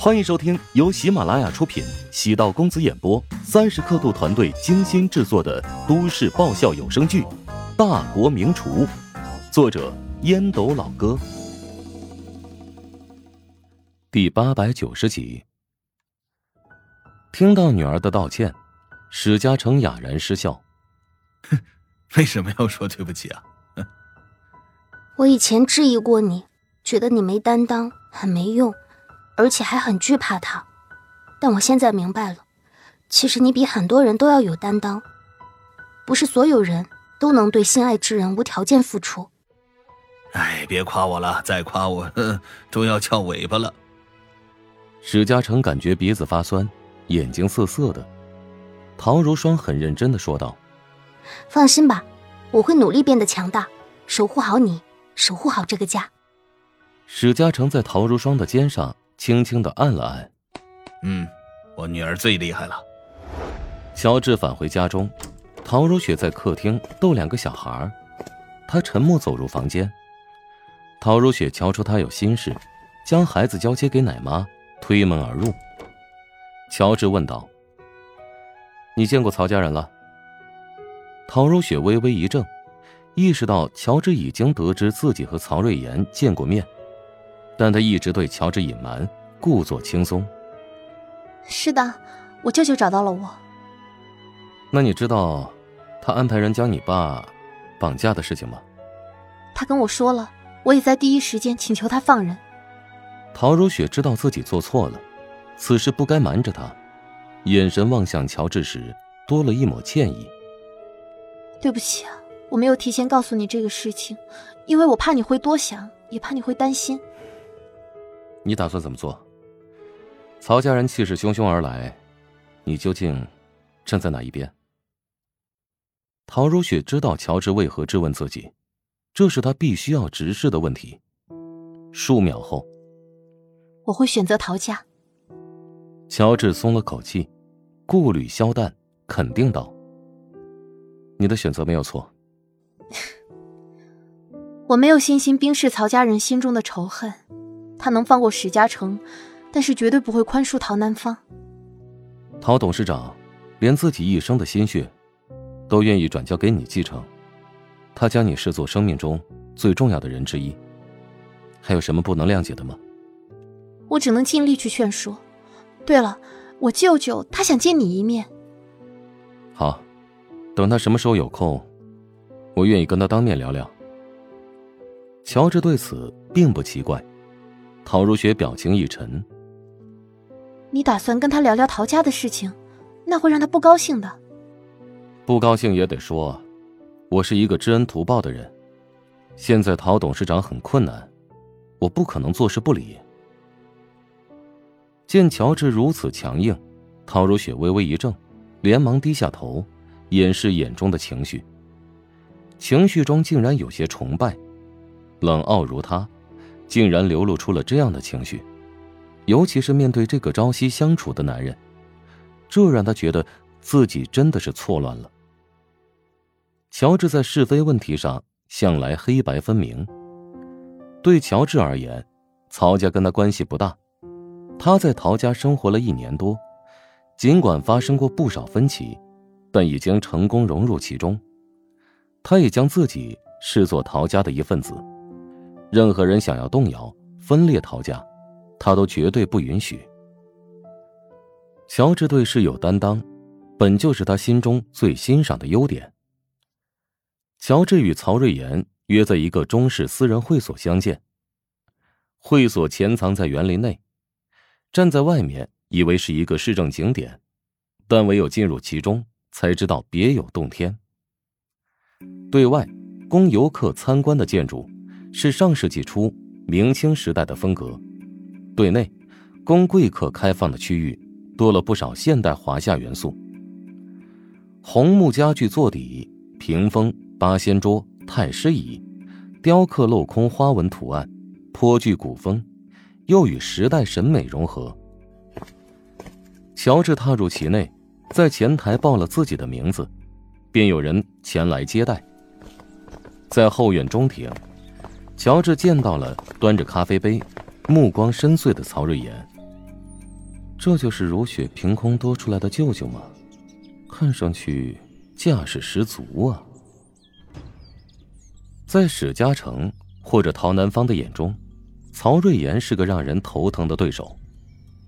欢迎收听由喜马拉雅出品、喜道公子演播、三十刻度团队精心制作的都市爆笑有声剧《大国名厨》，作者烟斗老哥，第八百九十集。听到女儿的道歉，史嘉诚哑然失笑：“哼，为什么要说对不起啊？我以前质疑过你，觉得你没担当，很没用。”而且还很惧怕他，但我现在明白了，其实你比很多人都要有担当。不是所有人都能对心爱之人无条件付出。哎，别夸我了，再夸我都要翘尾巴了。史嘉诚感觉鼻子发酸，眼睛涩涩的。陶如霜很认真的说道：“放心吧，我会努力变得强大，守护好你，守护好这个家。”史嘉诚在陶如霜的肩上。轻轻的按了按，嗯，我女儿最厉害了。乔治返回家中，陶如雪在客厅逗两个小孩他沉默走入房间。陶如雪瞧出他有心事，将孩子交接给奶妈，推门而入。乔治问道：“你见过曹家人了？”陶如雪微微一怔，意识到乔治已经得知自己和曹瑞妍见过面。但他一直对乔治隐瞒，故作轻松。是的，我舅舅找到了我。那你知道他安排人将你爸绑架的事情吗？他跟我说了，我也在第一时间请求他放人。陶如雪知道自己做错了，此事不该瞒着他，眼神望向乔治时多了一抹歉意。对不起啊，我没有提前告诉你这个事情，因为我怕你会多想，也怕你会担心。你打算怎么做？曹家人气势汹汹而来，你究竟站在哪一边？陶如雪知道乔治为何质问自己，这是他必须要直视的问题。数秒后，我会选择陶家。乔治松了口气，顾虑消淡，肯定道：“你的选择没有错。我没有信心冰释曹家人心中的仇恨。”他能放过史嘉诚，但是绝对不会宽恕陶南方。陶董事长连自己一生的心血都愿意转交给你继承，他将你视作生命中最重要的人之一，还有什么不能谅解的吗？我只能尽力去劝说。对了，我舅舅他想见你一面。好，等他什么时候有空，我愿意跟他当面聊聊。乔治对此并不奇怪。陶如雪表情一沉。你打算跟他聊聊陶家的事情，那会让他不高兴的。不高兴也得说，我是一个知恩图报的人。现在陶董事长很困难，我不可能坐视不理。见乔治如此强硬，陶如雪微微一怔，连忙低下头，掩饰眼中的情绪。情绪中竟然有些崇拜，冷傲如他。竟然流露出了这样的情绪，尤其是面对这个朝夕相处的男人，这让他觉得自己真的是错乱了。乔治在是非问题上向来黑白分明。对乔治而言，曹家跟他关系不大，他在陶家生活了一年多，尽管发生过不少分歧，但已经成功融入其中。他也将自己视作陶家的一份子。任何人想要动摇、分裂陶家，他都绝对不允许。乔治对事有担当，本就是他心中最欣赏的优点。乔治与曹瑞妍约在一个中式私人会所相见。会所潜藏在园林内，站在外面以为是一个市政景点，但唯有进入其中，才知道别有洞天。对外供游客参观的建筑。是上世纪初明清时代的风格，对内供贵客开放的区域多了不少现代华夏元素。红木家具座底、屏风、八仙桌、太师椅，雕刻镂空花纹图案，颇具古风，又与时代审美融合。乔治踏入其内，在前台报了自己的名字，便有人前来接待。在后院中庭。乔治见到了端着咖啡杯、目光深邃的曹瑞妍，这就是如雪凭空多出来的舅舅吗？看上去架势十足啊！在史嘉诚或者陶南方的眼中，曹瑞妍是个让人头疼的对手；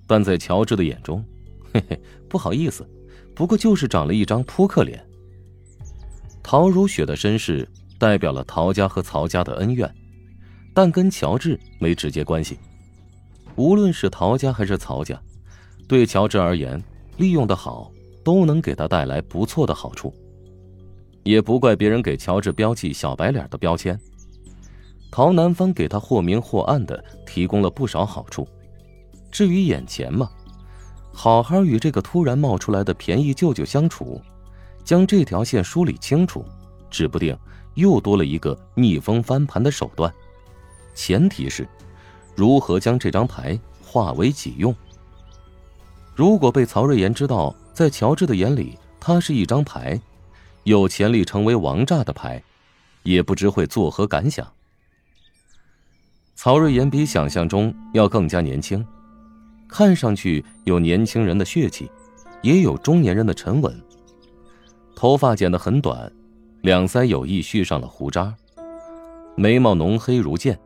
但在乔治的眼中，嘿嘿，不好意思，不过就是长了一张扑克脸。陶如雪的身世代表了陶家和曹家的恩怨，但跟乔治没直接关系。无论是陶家还是曹家，对乔治而言，利用的好，都能给他带来不错的好处。也不怪别人给乔治标记“小白脸”的标签。陶南方给他或明或暗的提供了不少好处。至于眼前嘛，好好与这个突然冒出来的便宜舅舅相处，将这条线梳理清楚，指不定又多了一个逆风翻盘的手段。前提是，如何将这张牌化为己用。如果被曹瑞妍知道，在乔治的眼里，他是一张牌。有潜力成为王炸的牌，也不知会作何感想。曹瑞妍比想象中要更加年轻，看上去有年轻人的血气，也有中年人的沉稳。头发剪得很短，两腮有意蓄上了胡渣，眉毛浓黑如剑，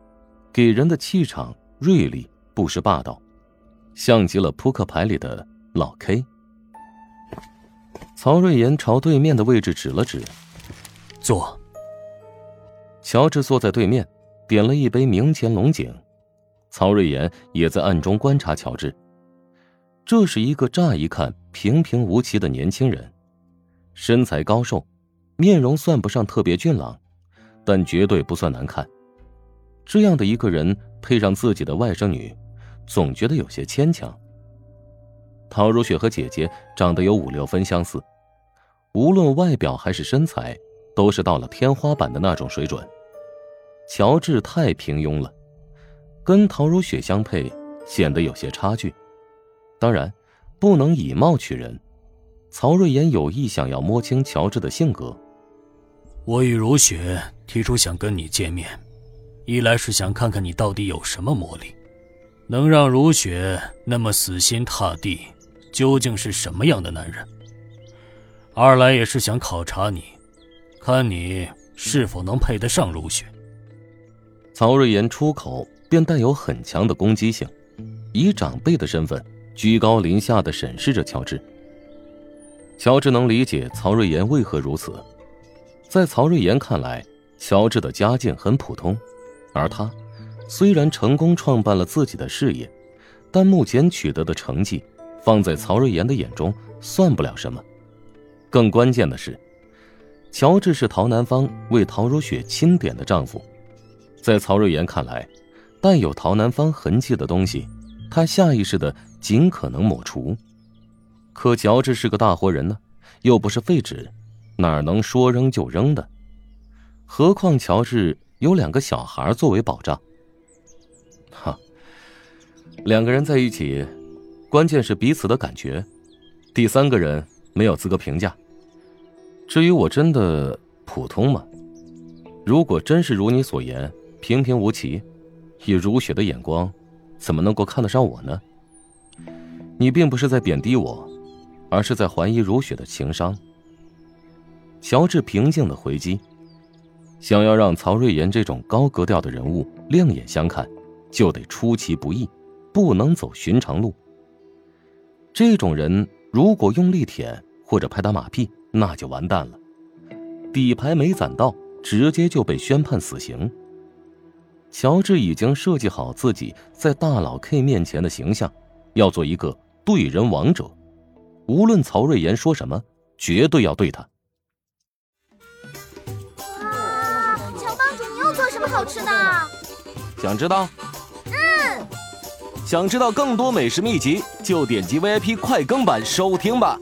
给人的气场锐利，不失霸道，像极了扑克牌里的老 K。曹瑞妍朝对面的位置指了指，坐。乔治坐在对面，点了一杯明前龙井。曹瑞妍也在暗中观察乔治。这是一个乍一看平平无奇的年轻人，身材高瘦，面容算不上特别俊朗，但绝对不算难看。这样的一个人配上自己的外甥女，总觉得有些牵强。陶如雪和姐姐长得有五六分相似，无论外表还是身材，都是到了天花板的那种水准。乔治太平庸了，跟陶如雪相配显得有些差距。当然，不能以貌取人。曹瑞妍有意想要摸清乔治的性格。我与如雪提出想跟你见面，一来是想看看你到底有什么魔力，能让如雪那么死心塌地。究竟是什么样的男人？二来也是想考察你，看你是否能配得上如雪。曹瑞妍出口便带有很强的攻击性，以长辈的身份居高临下的审视着乔治。乔治能理解曹瑞妍为何如此，在曹瑞妍看来，乔治的家境很普通，而他虽然成功创办了自己的事业，但目前取得的成绩。放在曹瑞妍的眼中算不了什么，更关键的是，乔治是陶南方为陶如雪钦点的丈夫，在曹瑞妍看来，带有陶南方痕迹的东西，她下意识的尽可能抹除。可乔治是个大活人呢，又不是废纸，哪能说扔就扔的？何况乔治有两个小孩作为保障。哈，两个人在一起。关键是彼此的感觉，第三个人没有资格评价。至于我真的普通吗？如果真是如你所言平平无奇，以如雪的眼光，怎么能够看得上我呢？你并不是在贬低我，而是在怀疑如雪的情商。乔治平静的回击：想要让曹瑞妍这种高格调的人物亮眼相看，就得出其不意，不能走寻常路。这种人如果用力舔或者拍打马屁，那就完蛋了。底牌没攒到，直接就被宣判死刑。乔治已经设计好自己在大佬 K 面前的形象，要做一个对人王者。无论曹瑞妍说什么，绝对要对他。好吃的？想知道？嗯想知道更多美食秘籍，就点击 VIP 快更版收听吧。